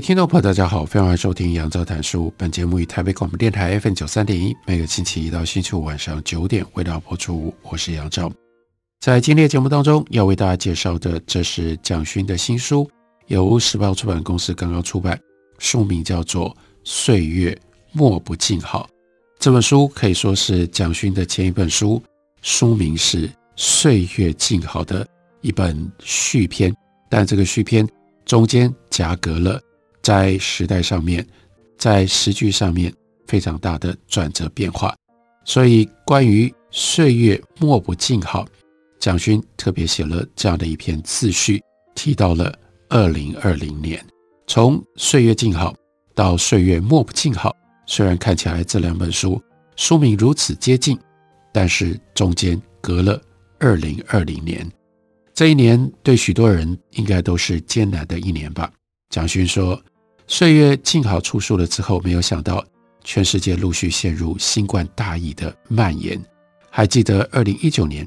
听众朋友，大家好，欢迎收听杨照谈书。本节目以台北广播电台 FM 九三点一，每个星期一到星期五晚上九点为大家播出。我是杨照。在今天的节目当中，要为大家介绍的，这是蒋勋的新书，由时报出版公司刚刚出版，书名叫做《岁月莫不静好》。这本书可以说是蒋勋的前一本书，书名是《岁月静好》的一本续篇，但这个续篇中间夹隔了。在时代上面，在时局上面非常大的转折变化，所以关于岁月莫不静好，蒋勋特别写了这样的一篇自序，提到了二零二零年，从岁月静好到岁月莫不静好，虽然看起来这两本书书名如此接近，但是中间隔了二零二零年，这一年对许多人应该都是艰难的一年吧。蒋勋说。岁月静好出书了之后，没有想到全世界陆续陷入新冠大疫的蔓延。还记得二零一九年，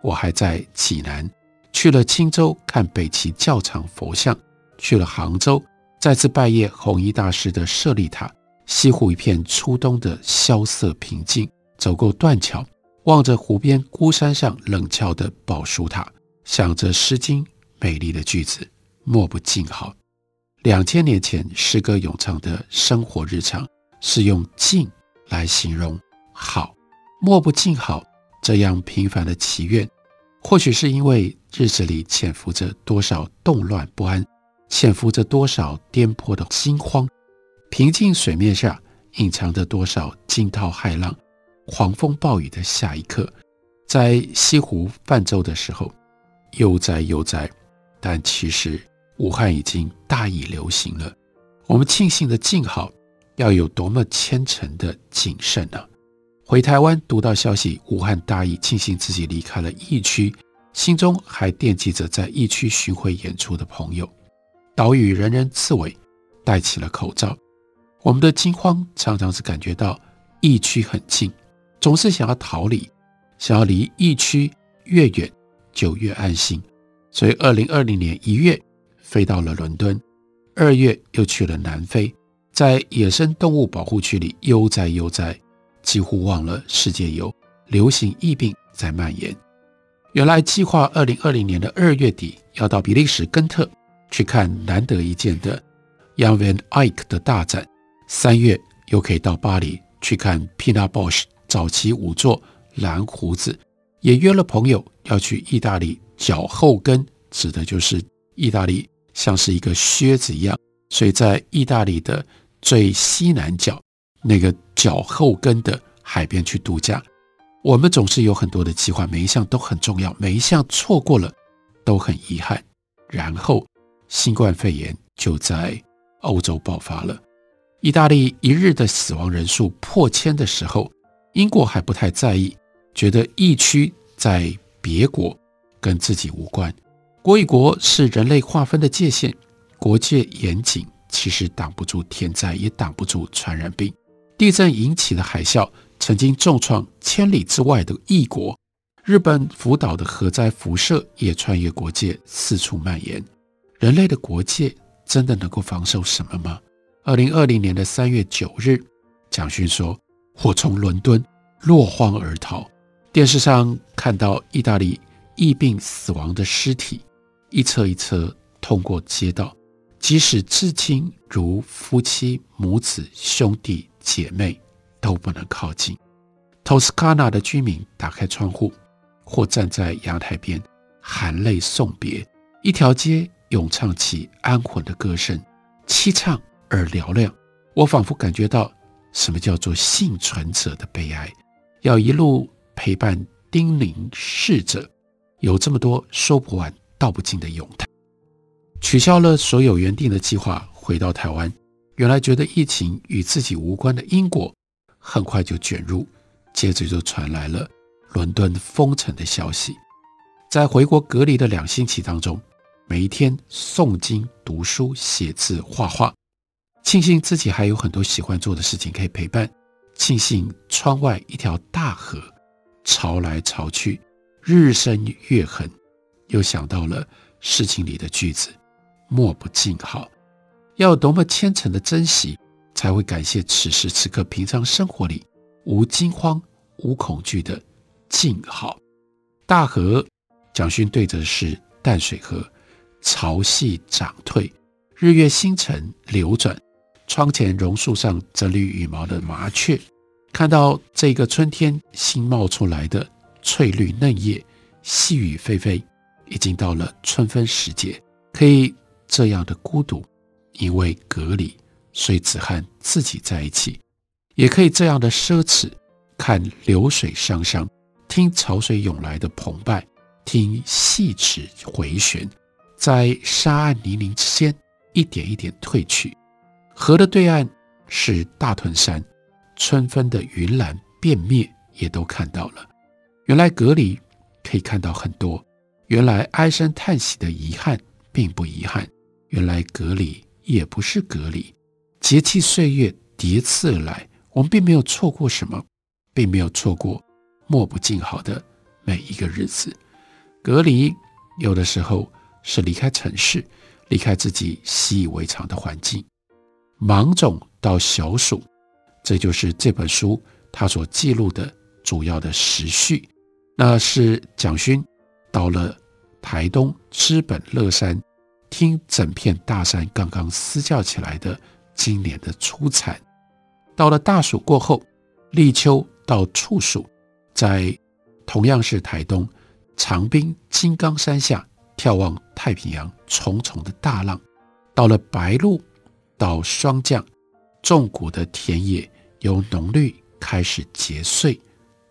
我还在济南，去了青州看北齐教场佛像，去了杭州，再次拜谒弘一大师的舍利塔。西湖一片初冬的萧瑟平静，走过断桥，望着湖边孤山上冷峭的宝书塔，想着《诗经》美丽的句子，莫不静好。两千年前，诗歌咏唱的生活日常是用“静”来形容“好”，莫不静好。这样平凡的祈愿，或许是因为日子里潜伏着多少动乱不安，潜伏着多少颠簸的惊慌，平静水面下隐藏着多少惊涛骇浪。狂风暴雨的下一刻，在西湖泛舟的时候，悠哉悠哉，但其实。武汉已经大疫流行了，我们庆幸的静好，要有多么虔诚的谨慎呢？回台湾读到消息，武汉大疫，庆幸自己离开了疫区，心中还惦记着在疫区巡回演出的朋友。岛屿人人自危，戴起了口罩。我们的惊慌常常是感觉到疫区很近，总是想要逃离，想要离疫区越远就越安心。所以，二零二零年一月。飞到了伦敦，二月又去了南非，在野生动物保护区里悠哉悠哉，几乎忘了世界有流行疫病在蔓延。原来计划二零二零年的二月底要到比利时根特去看难得一见的 Young van Eyck 的大展，三月又可以到巴黎去看 Pina Bausch 早期五座蓝胡子，也约了朋友要去意大利脚后跟，指的就是意大利。像是一个靴子一样，所以在意大利的最西南角那个脚后跟的海边去度假。我们总是有很多的计划，每一项都很重要，每一项错过了都很遗憾。然后新冠肺炎就在欧洲爆发了，意大利一日的死亡人数破千的时候，英国还不太在意，觉得疫区在别国，跟自己无关。国与国是人类划分的界限，国界严谨，其实挡不住天灾，也挡不住传染病。地震引起的海啸曾经重创千里之外的异国，日本福岛的核灾辐射也穿越国界，四处蔓延。人类的国界真的能够防守什么吗？二零二零年的三月九日，蒋勋说：“我从伦敦落荒而逃，电视上看到意大利疫病死亡的尸体。”一车一车通过街道，即使至亲如夫妻、母子、兄弟姐妹都不能靠近。托斯卡纳的居民打开窗户，或站在阳台边含泪送别。一条街咏唱起安魂的歌声，凄怆而嘹亮。我仿佛感觉到什么叫做幸存者的悲哀，要一路陪伴叮咛逝者，有这么多说不完。道不尽的咏叹。取消了所有原定的计划，回到台湾。原来觉得疫情与自己无关的英国，很快就卷入，接着就传来了伦敦封城的消息。在回国隔离的两星期当中，每一天诵经、读书、写字、画画，庆幸自己还有很多喜欢做的事情可以陪伴。庆幸窗外一条大河，潮来潮去，日升月横。又想到了诗经里的句子：“莫不静好。”要多么虔诚的珍惜，才会感谢此时此刻平常生活里无惊慌、无恐惧的静好。大河，蒋勋对着的是淡水河，潮汐涨退，日月星辰流转。窗前榕树上整理羽毛的麻雀，看到这个春天新冒出来的翠绿嫩叶，细雨霏霏，已经到了春分时节，可以这样的孤独，因为隔离，所以只和自己在一起；也可以这样的奢侈，看流水汤汤，听潮水涌来的澎湃，听细齿回旋，在沙岸泥泞之间，一点一点退去。河的对岸是大屯山，春分的云岚变灭也都看到了。原来隔离可以看到很多，原来唉声叹息的遗憾并不遗憾，原来隔离也不是隔离。节气岁月叠次而来，我们并没有错过什么，并没有错过莫不静好的每一个日子。隔离有的时候是离开城市，离开自己习以为常的环境。芒种到小暑，这就是这本书它所记录的主要的时序。那是蒋勋到了台东知本乐山，听整片大山刚刚嘶叫起来的今年的初产。到了大暑过后，立秋到处暑，在同样是台东长滨金刚山下眺望太平洋重重的大浪。到了白露。到霜降，种谷的田野由浓绿开始结穗，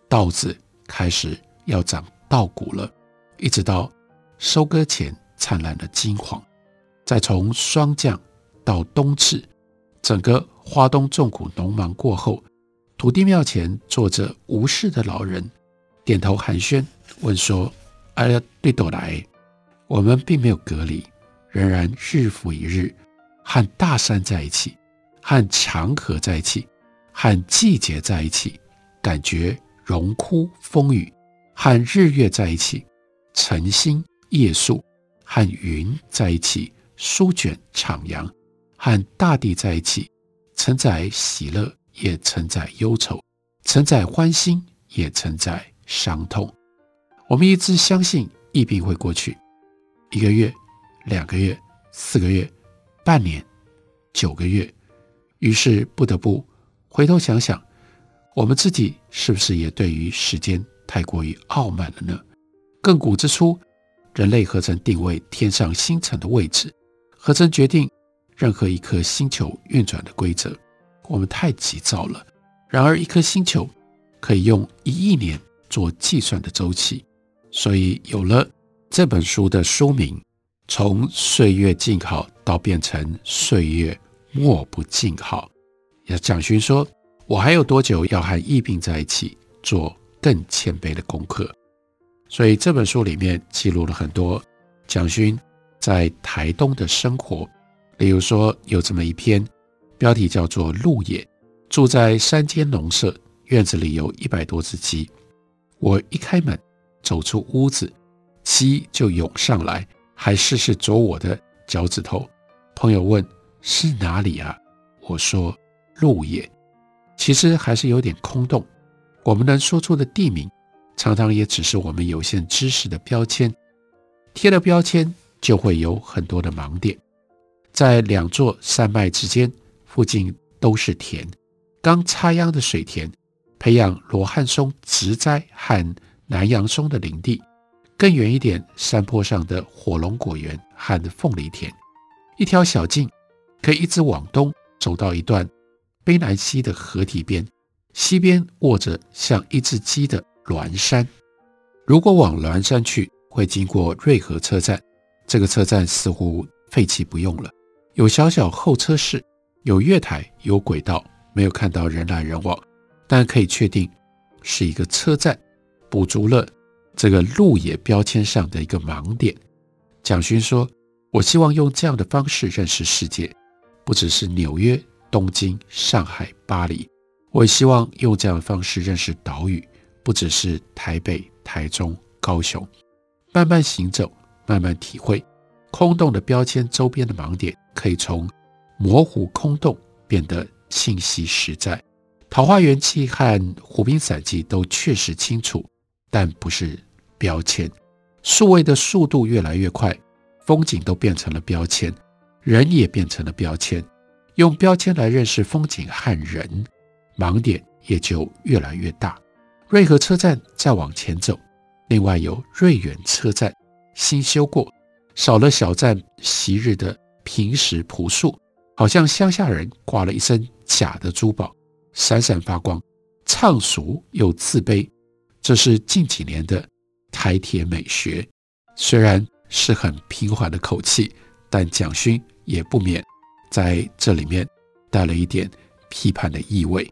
稻子开始要长稻谷了，一直到收割前灿烂的金黄。再从霜降到冬至，整个花东种谷农忙过后，土地庙前坐着无事的老人，点头寒暄，问说：“哎呀，对朵来，我们并没有隔离，仍然日复一日。”和大山在一起，和长河在一起，和季节在一起，感觉荣枯风雨；和日月在一起，晨星夜宿；和云在一起，舒卷徜徉；和大地在一起，承载喜乐，也承载忧愁；承载欢欣，也承载伤痛。我们一直相信疫病会过去，一个月、两个月、四个月。半年，九个月，于是不得不回头想想，我们自己是不是也对于时间太过于傲慢了呢？亘古之初，人类何曾定位天上星辰的位置？何曾决定任何一颗星球运转的规则？我们太急躁了。然而，一颗星球可以用一亿年做计算的周期，所以有了这本书的书名。从岁月静好到变成岁月莫不静好，也蒋勋说：“我还有多久要和疫病在一起，做更谦卑的功课？”所以这本书里面记录了很多蒋勋在台东的生活，例如说有这么一篇，标题叫做《鹿野》，住在山间农舍，院子里有一百多只鸡。我一开门，走出屋子，鸡就涌上来。还试试啄我的脚趾头。朋友问：“是哪里啊？”我说：“鹿野。”其实还是有点空洞。我们能说出的地名，常常也只是我们有限知识的标签。贴了标签，就会有很多的盲点。在两座山脉之间，附近都是田，刚插秧的水田，培养罗汉松植栽和南洋松的林地。更远一点，山坡上的火龙果园和凤梨田，一条小径可以一直往东走到一段卑南溪的河堤边，溪边卧着像一只鸡的栾山。如果往栾山去，会经过瑞河车站，这个车站似乎废弃不用了，有小小候车室，有月台，有轨道，没有看到人来人往，但可以确定是一个车站，补足了这个路野标签上的一个盲点。蒋勋说：“我希望用这样的方式认识世界，不只是纽约、东京、上海、巴黎，我也希望用这样的方式认识岛屿，不只是台北、台中、高雄。慢慢行走。”慢慢体会，空洞的标签周边的盲点，可以从模糊空洞变得信息实在。《桃花源记》和《湖滨散记》都确实清楚，但不是标签。数位的速度越来越快，风景都变成了标签，人也变成了标签。用标签来认识风景和人，盲点也就越来越大。瑞和车站再往前走，另外有瑞园车站。新修过，少了小站昔日的平实朴素，好像乡下人挂了一身假的珠宝，闪闪发光，畅俗又自卑。这是近几年的台铁美学，虽然是很平缓的口气，但蒋勋也不免在这里面带了一点批判的意味。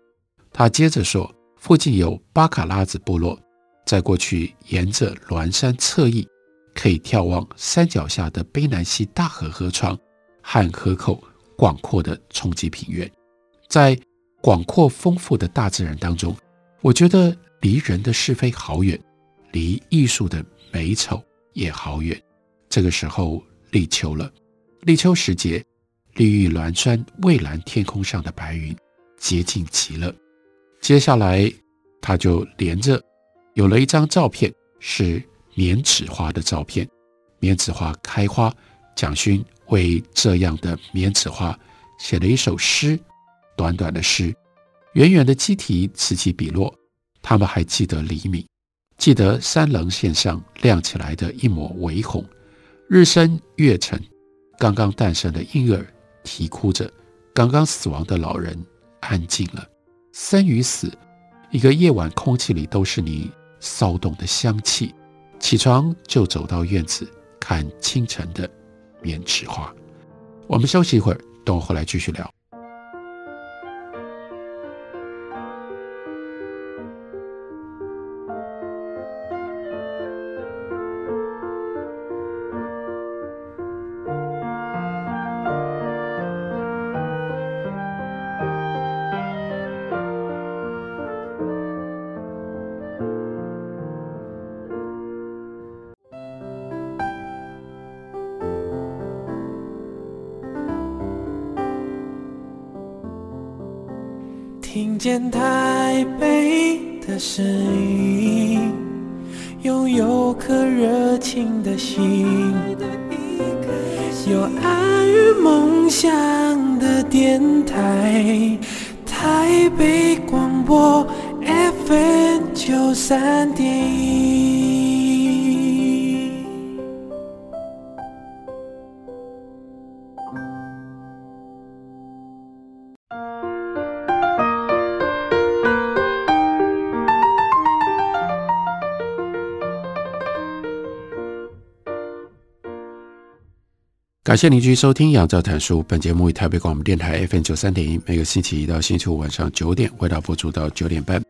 他接着说：“附近有巴卡拉子部落，在过去沿着峦山侧翼。”可以眺望山脚下的卑南溪大河河床和河口广阔的冲积平原，在广阔丰富的大自然当中，我觉得离人的是非好远，离艺术的美丑也好远。这个时候立秋了，立秋时节，绿玉鸾山蔚蓝天空上的白云洁净极了。接下来，他就连着有了一张照片是。棉纸花的照片，棉纸花开花，蒋勋为这样的棉纸花写了一首诗，短短的诗，远远的鸡啼此起彼落。他们还记得黎明，记得山棱线上亮起来的一抹微红，日升月沉，刚刚诞生的婴儿啼哭着，刚刚死亡的老人安静了。生与死，一个夜晚，空气里都是你骚动的香气。起床就走到院子看清晨的棉池花。我们休息一会儿，等我回来继续聊。声音，拥有颗热情的心，有爱与梦想的电台，台北广播 FM 九三点一。感谢您继续收听《杨照谈书》。本节目以台北广播电台 FM 九三点一，每个星期一到星期五晚上九点，为大家播出到九点半。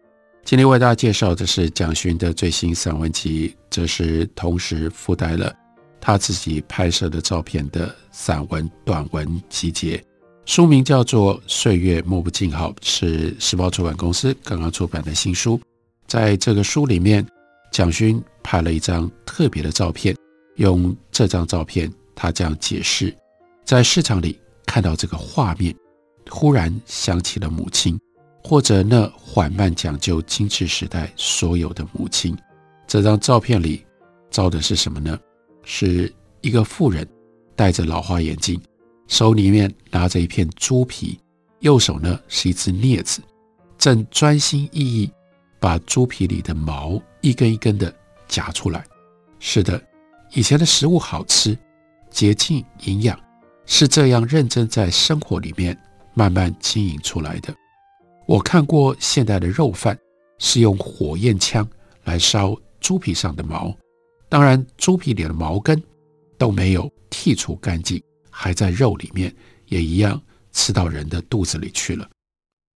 今天为大家介绍的是蒋勋的最新散文集，这是同时附带了他自己拍摄的照片的散文短文集结。书名叫做《岁月摸不静好》，是时报出版公司刚刚出版的新书。在这个书里面，蒋勋拍了一张特别的照片，用这张照片。他这样解释，在市场里看到这个画面，忽然想起了母亲，或者那缓慢讲究精致时代所有的母亲。这张照片里照的是什么呢？是一个妇人戴着老花眼镜，手里面拿着一片猪皮，右手呢是一只镊子，正专心翼翼把猪皮里的毛一根一根的夹出来。是的，以前的食物好吃。洁净营养是这样认真在生活里面慢慢经营出来的。我看过现代的肉贩是用火焰枪来烧猪皮上的毛，当然猪皮里的毛根都没有剔除干净，还在肉里面，也一样吃到人的肚子里去了。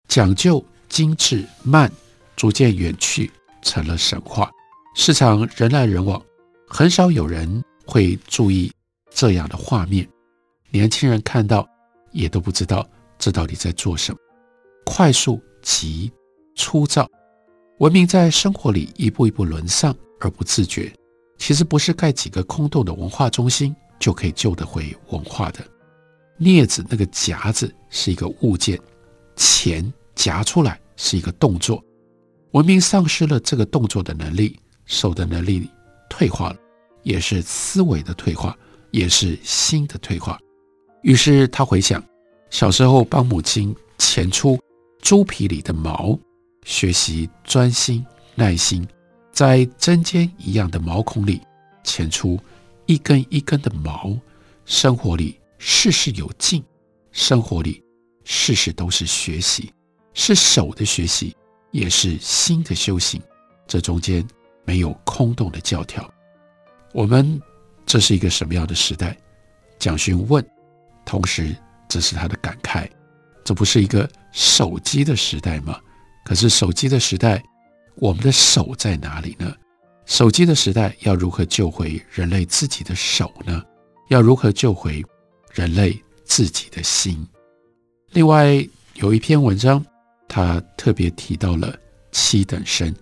讲究精致慢，逐渐远去，成了神话。市场人来人往，很少有人会注意这样的画面。年轻人看到也都不知道这到底在做什么。快速、急、粗糙，文明在生活里一步一步沦丧而不自觉。其实不是盖几个空洞的文化中心就可以救得回文化的。镊子那个夹子是一个物件，钱夹出来是一个动作。文明丧失了这个动作的能力，手的能力退化了，也是思维的退化，也是心的退化。于是他回想小时候帮母亲钳出猪皮里的毛，学习专心耐心，在针尖一样的毛孔里钳出一根一根的毛。生活里事事有劲，生活里事事都是学习，是手的学习，也是心的修行。这中间没有空洞的教条。我们这是一个什么样的时代？蒋勋问，同时这是他的感慨。这不是一个手机的时代吗？可是手机的时代，我们的手在哪里呢？手机的时代要如何救回人类自己的手呢？要如何救回人类自己的心？另外有一篇文章，他特别提到了七等生。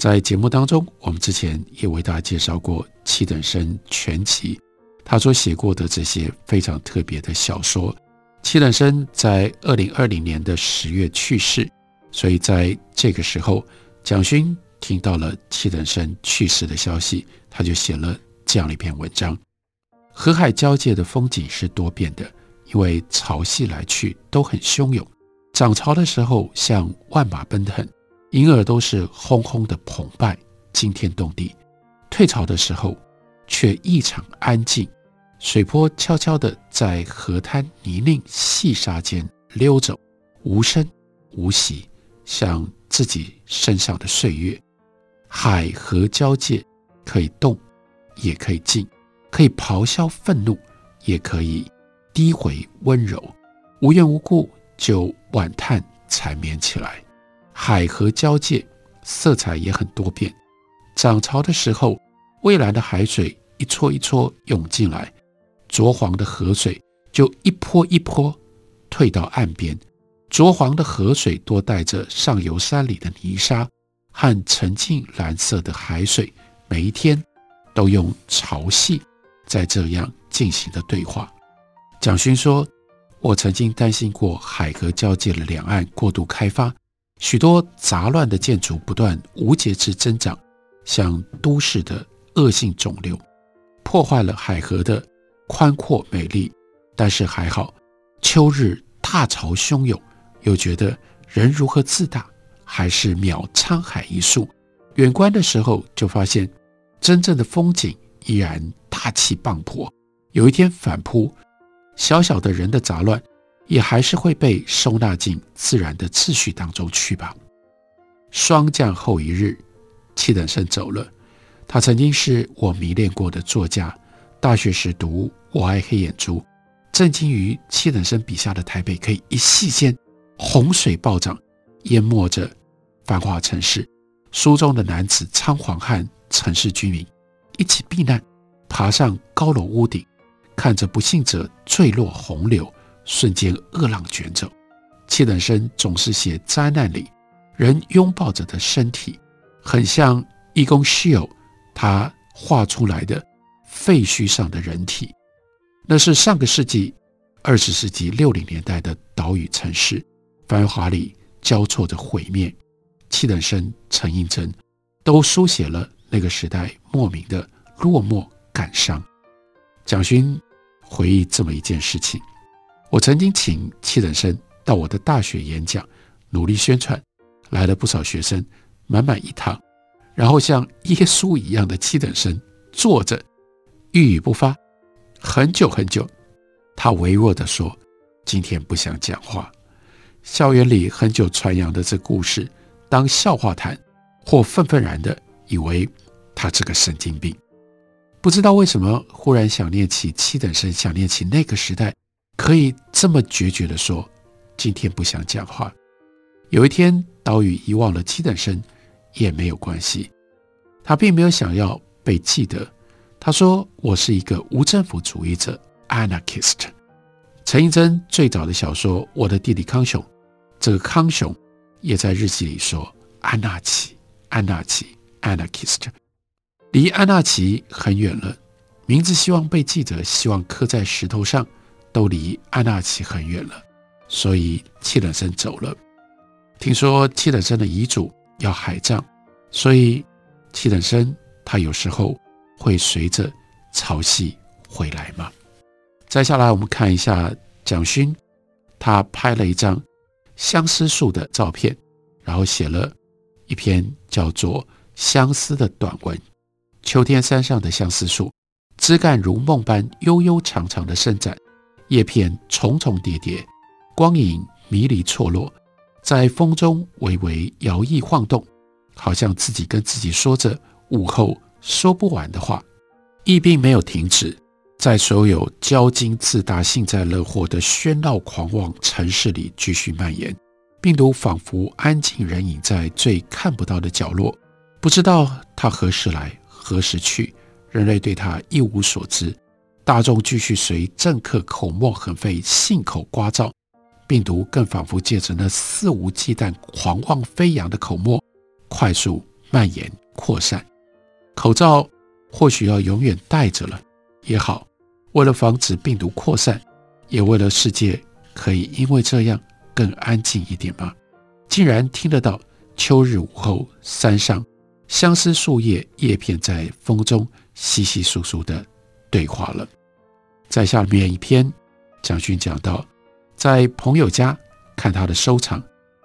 在节目当中，我们之前也为大家介绍过七等生全集，他所写过的这些非常特别的小说。七等生在二零二零年的十月去世，所以在这个时候，蒋勋听到了七等生去世的消息，他就写了这样一篇文章：河海交界的风景是多变的，因为潮汐来去都很汹涌。涨潮的时候像万马奔腾，银耳都是轰轰的澎湃，惊天动地；退潮的时候却异常安静。水波悄悄地在河滩泥泞细沙间溜走，无声无息，像自己身上的岁月。海河交界，可以动，也可以静；可以咆哮愤怒，也可以低回温柔。无缘无故就惋叹缠绵起来。海河交界，色彩也很多变。涨潮的时候，蔚蓝的海水一撮一撮涌进来。浊黄的河水就一波一波退到岸边，浊黄的河水多带着上游山里的泥沙和沉静蓝色的海水，每一天都用潮汐在这样进行的对话。蒋勋说：“我曾经担心过海河交界的两岸过度开发，许多杂乱的建筑不断无节制增长，像都市的恶性肿瘤，破坏了海河的。”宽阔美丽，但是还好。秋日大潮汹涌，又觉得人如何自大，还是渺沧海一粟。远观的时候，就发现真正的风景依然大气磅礴。有一天反扑，小小的人的杂乱，也还是会被收纳进自然的秩序当中去吧。霜降后一日，七等生走了。他曾经是我迷恋过的作家。大学时读《我爱黑眼珠》，震惊于七等生笔下的台北可以一夕间洪水暴涨，淹没着繁华城市。书中的男子仓皇和城市居民一起避难，爬上高楼屋顶，看着不幸者坠落洪流，瞬间恶浪卷走。七等生总是写灾难里人拥抱着的身体，很像伊宫诗友他画出来的。废墟上的人体，那是上个世纪二十世纪六零年代的岛屿城市，繁华里交错着毁灭。七等生、陈映真都书写了那个时代莫名的落寞感伤。蒋勋回忆这么一件事情：我曾经请七等生到我的大学演讲，努力宣传，来了不少学生，满满一堂。然后像耶稣一样的七等生坐着。一语不发，很久很久，他微弱地说：“今天不想讲话。”校园里很久传扬的这故事，当笑话谈，或愤愤然的以为他是个神经病。不知道为什么忽然想念起七等生，想念起那个时代，可以这么决绝地说：“今天不想讲话。”有一天，岛屿遗忘了七等生也没有关系。他并没有想要被记得。他说：“我是一个无政府主义者 （anarchist）。”陈映真最早的小说《我的弟弟康雄》，这个康雄也在日记里说：“安纳奇，安纳奇，anarchist。”离安纳奇很远了，名字希望被记得，希望刻在石头上，都离安纳奇很远了。所以七等生走了。听说七等生的遗嘱要海葬，所以七等生他有时候会随着潮汐回来吗？再下来，我们看一下蒋勋，他拍了一张相思树的照片，然后写了一篇叫做《相思》的短文。秋天山上的相思树，枝干如梦般悠悠长长的伸展，叶片重重叠叠，光影迷离错落，在风中微微摇曳晃动，好像自己跟自己说着午后说不完的话。疫病没有停止，在所有骄矜自大、幸灾乐祸的喧闹狂妄城市里继续蔓延。病毒仿佛安静人影在最看不到的角落，不知道它何时来。何时去？人类对它一无所知，大众继续随政客口沫横飞，信口聒噪。病毒更仿佛借着那肆无忌惮、狂妄飞扬的口沫，快速蔓延扩散。口罩或许要永远戴着了也好，为了防止病毒扩散，也为了世界可以因为这样更安静一点吧？竟然听得到秋日午后山上。相思树叶叶片在风中稀稀疏疏的对话了。在下面一篇，蒋勋讲到，在朋友家看他的收藏，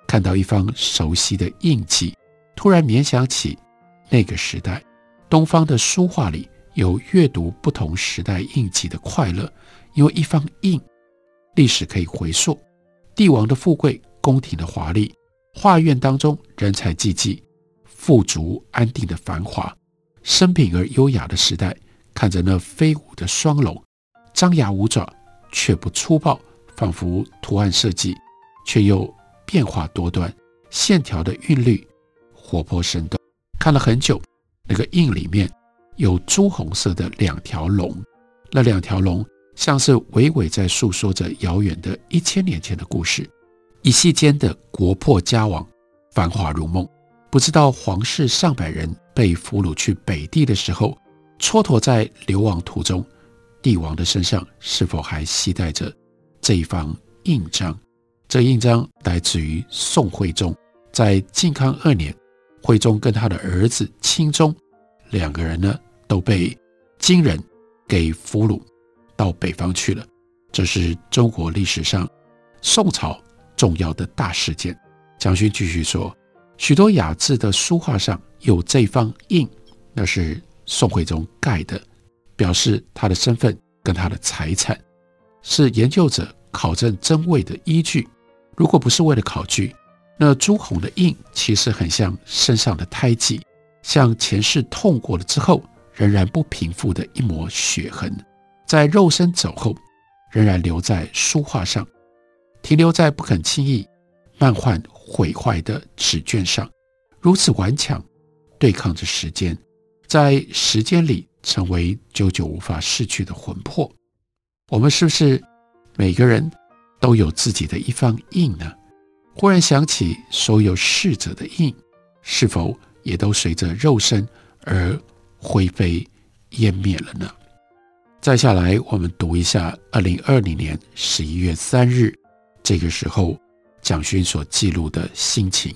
看到一方熟悉的印记，突然联想起那个时代，东方的书画里有阅读不同时代印记的快乐，因为一方印，历史可以回溯，帝王的富贵，宫廷的华丽，画院当中人才济济。富足安定的繁华，生平而优雅的时代，看着那飞舞的双龙，张牙舞爪却不粗暴，仿佛图案设计，却又变化多端，线条的韵律活泼生动。看了很久，那个印里面有朱红色的两条龙，那两条龙像是娓娓在诉说着遥远的一千年前的故事。一夕间的国破家亡，繁华如梦。不知道皇室上百人被俘虏去北地的时候，蹉跎在流亡途中，帝王的身上是否还携带着这一方印章？这印章来自于宋徽宗，在靖康二年，徽宗跟他的儿子钦宗两个人呢都被金人给俘虏到北方去了。这是中国历史上宋朝重要的大事件。蒋勋继续说。许多雅致的书画上有这方印，那是宋徽宗盖的，表示他的身份跟他的财产，是研究者考证真伪的依据。如果不是为了考据，那朱红的印其实很像身上的胎记，像前世痛过了之后仍然不平复的一抹血痕，在肉身走后仍然留在书画上，停留在不肯轻易漫画毁坏的纸卷上，如此顽强，对抗着时间，在时间里成为久久无法逝去的魂魄。我们是不是每个人都有自己的一方印呢？忽然想起，所有逝者的印，是否也都随着肉身而灰飞烟灭了呢？再下来，我们读一下二零二零年十一月三日，这个时候。蒋勋所记录的心情，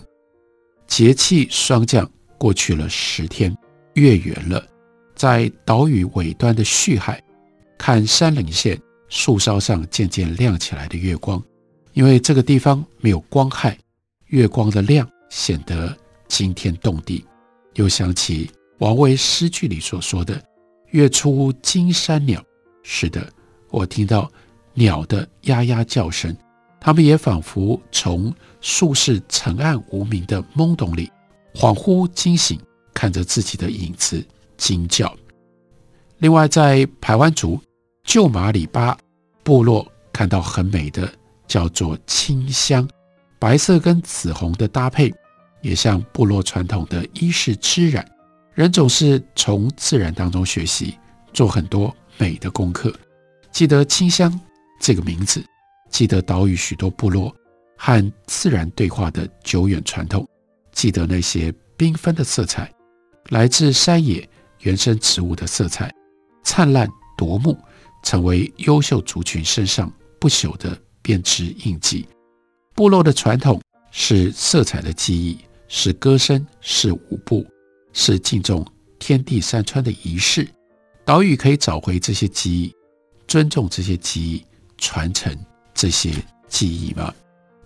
节气霜降过去了十天，月圆了，在岛屿尾端的旭海，看山岭线树梢上渐渐亮起来的月光，因为这个地方没有光害，月光的亮显得惊天动地。又想起王维诗句里所说的“月出惊山鸟”，是的，我听到鸟的呀呀叫声。他们也仿佛从树势沉暗无明的懵懂里恍惚惊醒，看着自己的影子惊叫。另外，在排湾族旧马里巴部落看到很美的叫做清香，白色跟紫红的搭配，也像部落传统的衣饰织染。人总是从自然当中学习，做很多美的功课。记得清香这个名字，记得岛屿许多部落和自然对话的久远传统，记得那些缤纷的色彩，来自山野原生植物的色彩，灿烂夺目，成为优秀族群身上不朽的编织印记。部落的传统是色彩的记忆，是歌声，是舞步，是敬重天地山川的仪式。岛屿可以找回这些记忆。尊重这些记忆，传承这些记忆吗？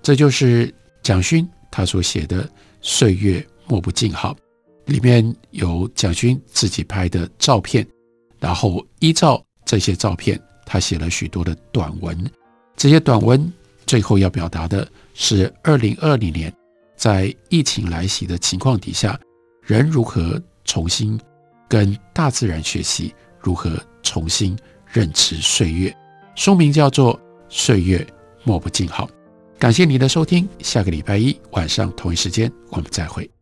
这就是蒋勋他所写的《岁月莫不静好》，里面有蒋勋自己拍的照片，然后依照这些照片，他写了许多的短文。这些短文最后要表达的是，二零二零年在疫情来袭的情况底下，人如何重新跟大自然学习，如何重新。认知岁月，书名叫做《岁月莫不静好》。感谢您的收听，下个礼拜一晚上同一时间我们再会。